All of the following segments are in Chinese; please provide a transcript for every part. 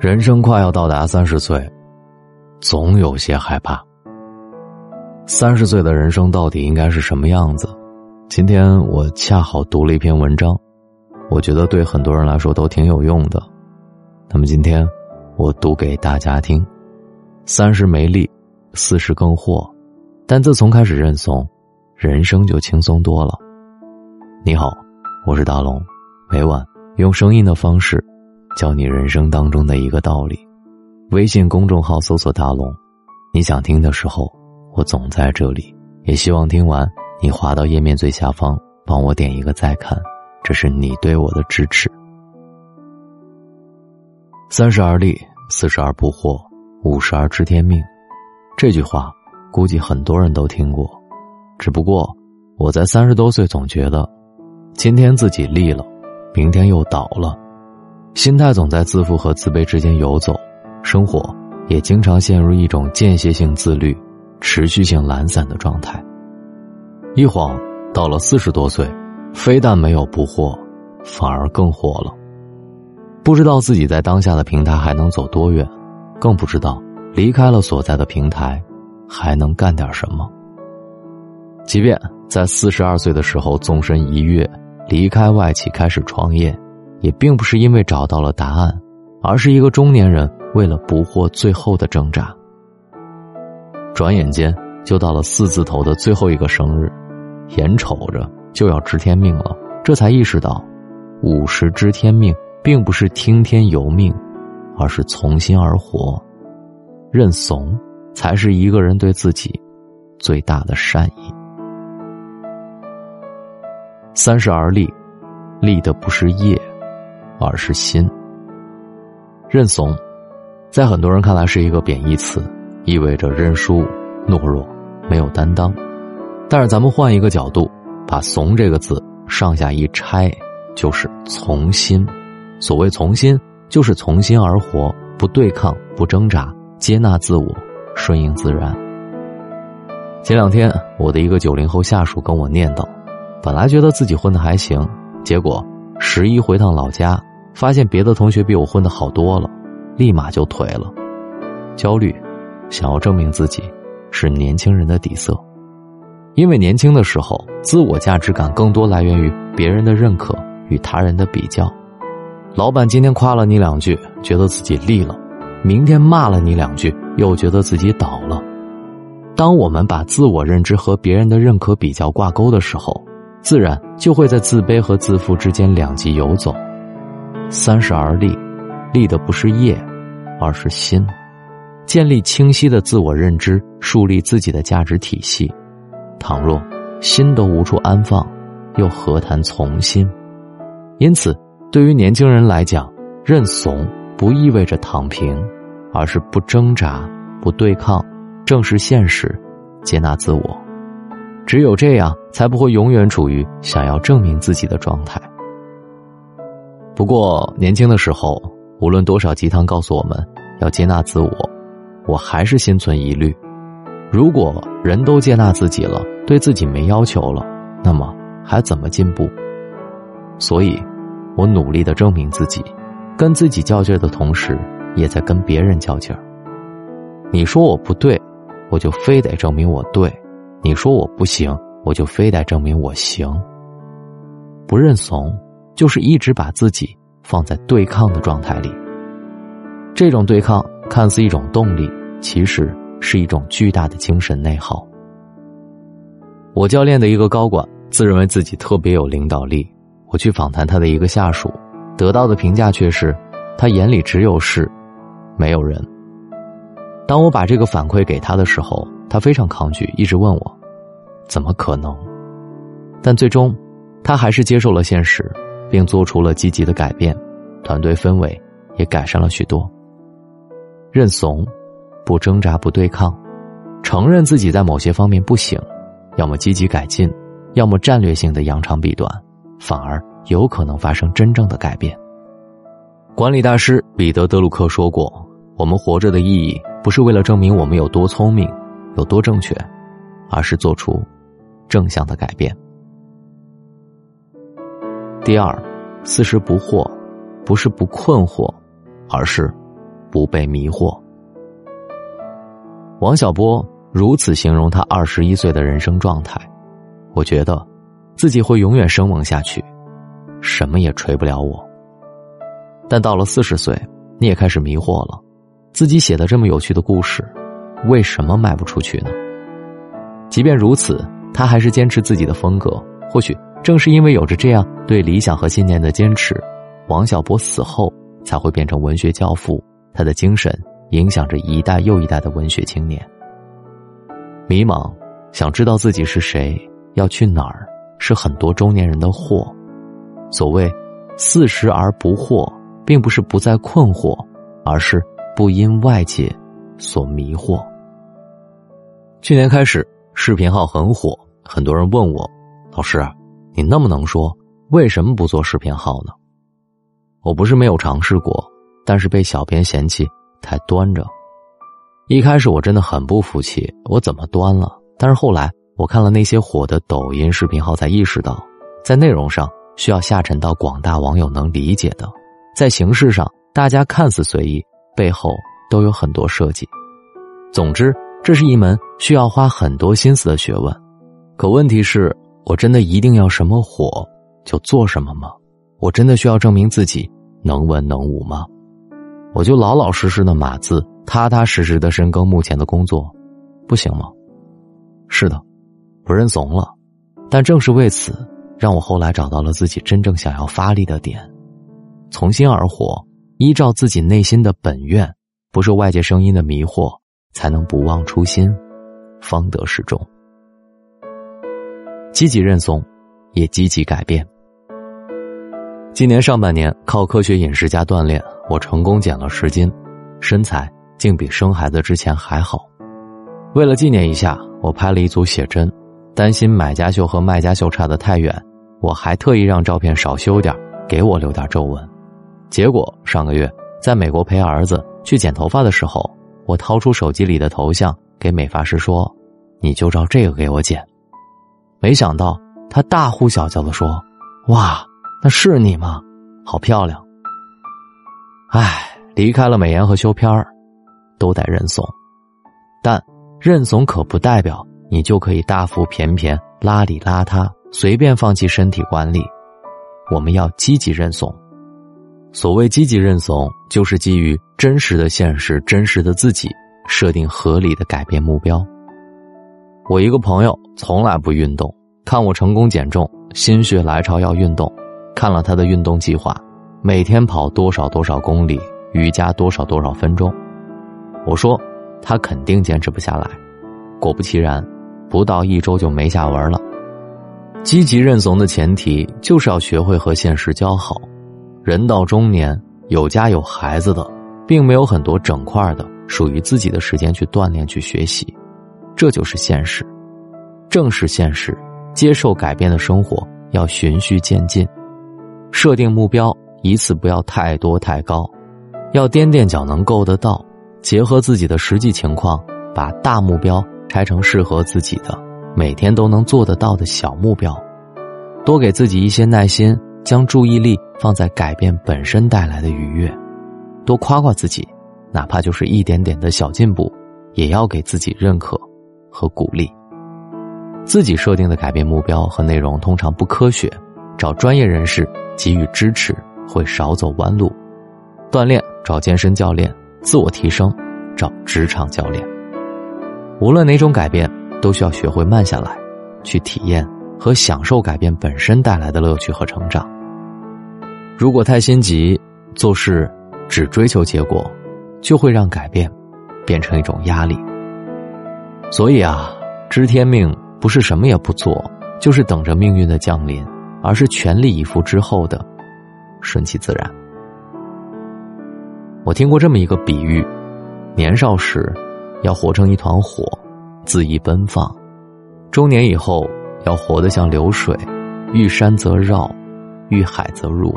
人生快要到达三十岁，总有些害怕。三十岁的人生到底应该是什么样子？今天我恰好读了一篇文章，我觉得对很多人来说都挺有用的。那么今天我读给大家听：三十没力，四十更惑，但自从开始认怂，人生就轻松多了。你好，我是大龙，每晚用声音的方式。教你人生当中的一个道理，微信公众号搜索“大龙”，你想听的时候，我总在这里。也希望听完你滑到页面最下方，帮我点一个再看，这是你对我的支持。三十而立，四十而不惑，五十而知天命。这句话估计很多人都听过，只不过我在三十多岁总觉得，今天自己立了，明天又倒了。心态总在自负和自卑之间游走，生活也经常陷入一种间歇性自律、持续性懒散的状态。一晃到了四十多岁，非但没有不惑，反而更惑了。不知道自己在当下的平台还能走多远，更不知道离开了所在的平台，还能干点什么。即便在四十二岁的时候纵身一跃，离开外企开始创业。也并不是因为找到了答案，而是一个中年人为了不惑最后的挣扎。转眼间就到了四字头的最后一个生日，眼瞅着就要知天命了，这才意识到，五十知天命并不是听天由命，而是从心而活，认怂才是一个人对自己最大的善意。三十而立，立的不是业。而是心。认怂，在很多人看来是一个贬义词，意味着认输、懦弱、没有担当。但是咱们换一个角度，把“怂”这个字上下一拆，就是从心。所谓从心，就是从心而活，不对抗，不挣扎，接纳自我，顺应自然。前两天，我的一个九零后下属跟我念叨，本来觉得自己混的还行，结果十一回趟老家。发现别的同学比我混的好多了，立马就颓了。焦虑，想要证明自己，是年轻人的底色。因为年轻的时候，自我价值感更多来源于别人的认可与他人的比较。老板今天夸了你两句，觉得自己立了；明天骂了你两句，又觉得自己倒了。当我们把自我认知和别人的认可比较挂钩的时候，自然就会在自卑和自负之间两极游走。三十而立，立的不是业，而是心。建立清晰的自我认知，树立自己的价值体系。倘若心都无处安放，又何谈从心？因此，对于年轻人来讲，认怂不意味着躺平，而是不挣扎、不对抗，正视现实，接纳自我。只有这样，才不会永远处于想要证明自己的状态。不过年轻的时候，无论多少鸡汤告诉我们要接纳自我，我还是心存疑虑。如果人都接纳自己了，对自己没要求了，那么还怎么进步？所以，我努力的证明自己，跟自己较劲的同时，也在跟别人较劲儿。你说我不对，我就非得证明我对；你说我不行，我就非得证明我行。不认怂。就是一直把自己放在对抗的状态里，这种对抗看似一种动力，其实是一种巨大的精神内耗。我教练的一个高管自认为自己特别有领导力，我去访谈他的一个下属，得到的评价却是他眼里只有事，没有人。当我把这个反馈给他的时候，他非常抗拒，一直问我怎么可能，但最终他还是接受了现实。并做出了积极的改变，团队氛围也改善了许多。认怂，不挣扎，不对抗，承认自己在某些方面不行，要么积极改进，要么战略性的扬长避短，反而有可能发生真正的改变。管理大师彼得·德鲁克说过：“我们活着的意义，不是为了证明我们有多聪明，有多正确，而是做出正向的改变。”第二，四十不惑，不是不困惑，而是不被迷惑。王小波如此形容他二十一岁的人生状态，我觉得自己会永远生猛下去，什么也锤不了我。但到了四十岁，你也开始迷惑了，自己写的这么有趣的故事，为什么卖不出去呢？即便如此，他还是坚持自己的风格。或许正是因为有着这样对理想和信念的坚持，王小波死后才会变成文学教父。他的精神影响着一代又一代的文学青年。迷茫，想知道自己是谁，要去哪儿，是很多中年人的祸。所谓“四十而不惑”，并不是不再困惑，而是不因外界所迷惑。去年开始。视频号很火，很多人问我：“老师，你那么能说，为什么不做视频号呢？”我不是没有尝试过，但是被小编嫌弃太端着。一开始我真的很不服气，我怎么端了？但是后来我看了那些火的抖音视频号，才意识到，在内容上需要下沉到广大网友能理解的，在形式上大家看似随意，背后都有很多设计。总之。这是一门需要花很多心思的学问，可问题是，我真的一定要什么火就做什么吗？我真的需要证明自己能文能武吗？我就老老实实的码字，踏踏实实的深耕目前的工作，不行吗？是的，我认怂了，但正是为此，让我后来找到了自己真正想要发力的点，从心而活，依照自己内心的本愿，不受外界声音的迷惑。才能不忘初心，方得始终。积极认怂，也积极改变。今年上半年靠科学饮食加锻炼，我成功减了十斤，身材竟比生孩子之前还好。为了纪念一下，我拍了一组写真，担心买家秀和卖家秀差得太远，我还特意让照片少修点，给我留点皱纹。结果上个月在美国陪儿子去剪头发的时候。我掏出手机里的头像，给美发师说：“你就照这个给我剪。”没想到他大呼小叫的说：“哇，那是你吗？好漂亮！”唉，离开了美颜和修片，都得认怂。但认怂可不代表你就可以大腹便便、邋里邋遢、随便放弃身体管理。我们要积极认怂。所谓积极认怂，就是基于真实的现实、真实的自己，设定合理的改变目标。我一个朋友从来不运动，看我成功减重，心血来潮要运动，看了他的运动计划，每天跑多少多少公里，瑜伽多少多少分钟。我说他肯定坚持不下来，果不其然，不到一周就没下文了。积极认怂的前提就是要学会和现实交好。人到中年，有家有孩子的，并没有很多整块的属于自己的时间去锻炼、去学习，这就是现实。正视现实，接受改变的生活要循序渐进，设定目标一次不要太多太高，要踮踮脚能够得到，结合自己的实际情况，把大目标拆成适合自己的、每天都能做得到的小目标，多给自己一些耐心。将注意力放在改变本身带来的愉悦，多夸夸自己，哪怕就是一点点的小进步，也要给自己认可和鼓励。自己设定的改变目标和内容通常不科学，找专业人士给予支持会少走弯路。锻炼找健身教练，自我提升找职场教练。无论哪种改变，都需要学会慢下来，去体验。和享受改变本身带来的乐趣和成长。如果太心急，做事只追求结果，就会让改变变成一种压力。所以啊，知天命不是什么也不做，就是等着命运的降临，而是全力以赴之后的顺其自然。我听过这么一个比喻：年少时要活成一团火，恣意奔放；中年以后。要活得像流水，遇山则绕，遇海则入。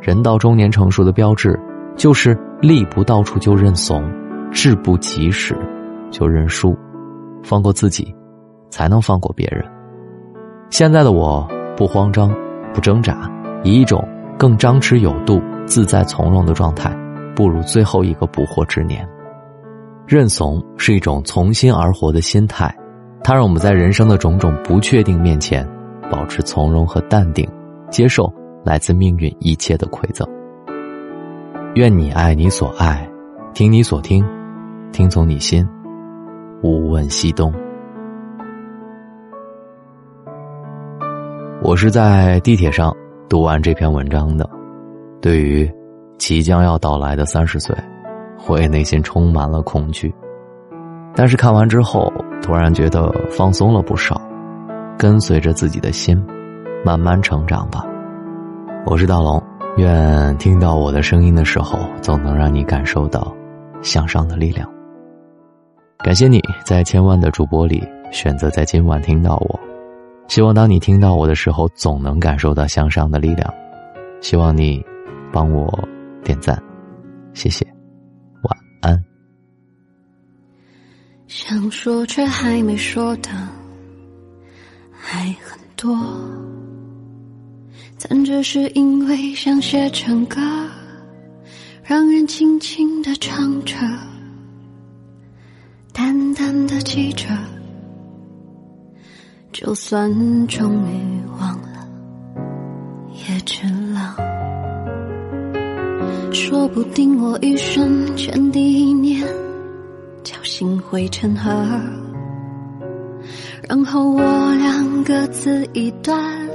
人到中年成熟的标志，就是力不到处就认怂，志不及时就认输，放过自己，才能放过别人。现在的我不慌张，不挣扎，以一种更张弛有度、自在从容的状态，步入最后一个不惑之年。认怂是一种从心而活的心态，它让我们在人生的种种不确定面前，保持从容和淡定，接受来自命运一切的馈赠。愿你爱你所爱，听你所听，听从你心，无问西东。我是在地铁上读完这篇文章的，对于即将要到来的三十岁，我也内心充满了恐惧。但是看完之后，突然觉得放松了不少，跟随着自己的心，慢慢成长吧。我是大龙，愿听到我的声音的时候，总能让你感受到向上的力量。感谢你在千万的主播里选择在今晚听到我。希望当你听到我的时候，总能感受到向上的力量。希望你帮我点赞，谢谢，晚安。想说却还没说的还很多，但这是因为想写成歌，让人轻轻的唱着，淡淡的记着。就算终于忘了，也值了。说不定我一生前第一年，侥幸会成河，然后我俩各自一端，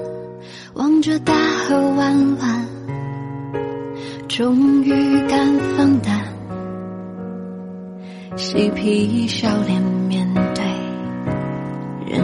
望着大河弯弯，终于敢放胆，嬉皮笑脸面。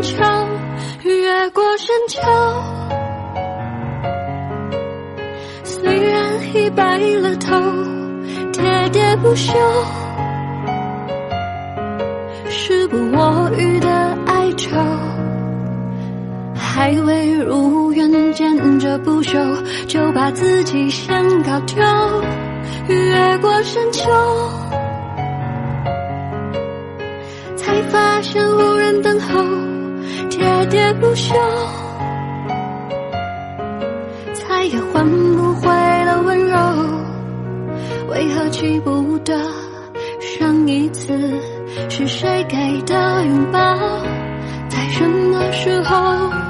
个山丘，越过山丘，虽然已白了头，喋喋不休，时不我予的哀愁，还未如愿见着不朽，就把自己先搞丢，越过山丘。才发现无人等候，喋喋不休，再也换不回了温柔。为何记不得上一次是谁给的拥抱，在什么时候？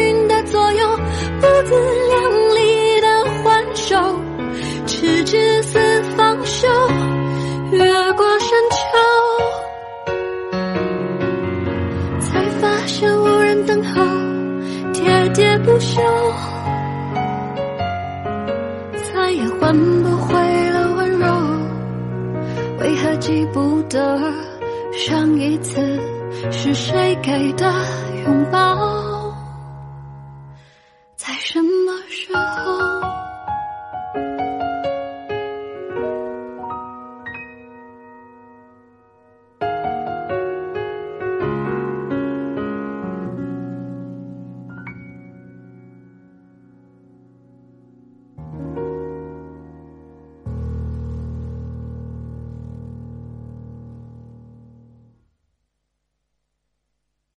自量力的还手，赤子似放手，越过山丘，才发现无人等候，喋喋不休，再也换不回了温柔，为何记不得？上一次是谁给的拥抱？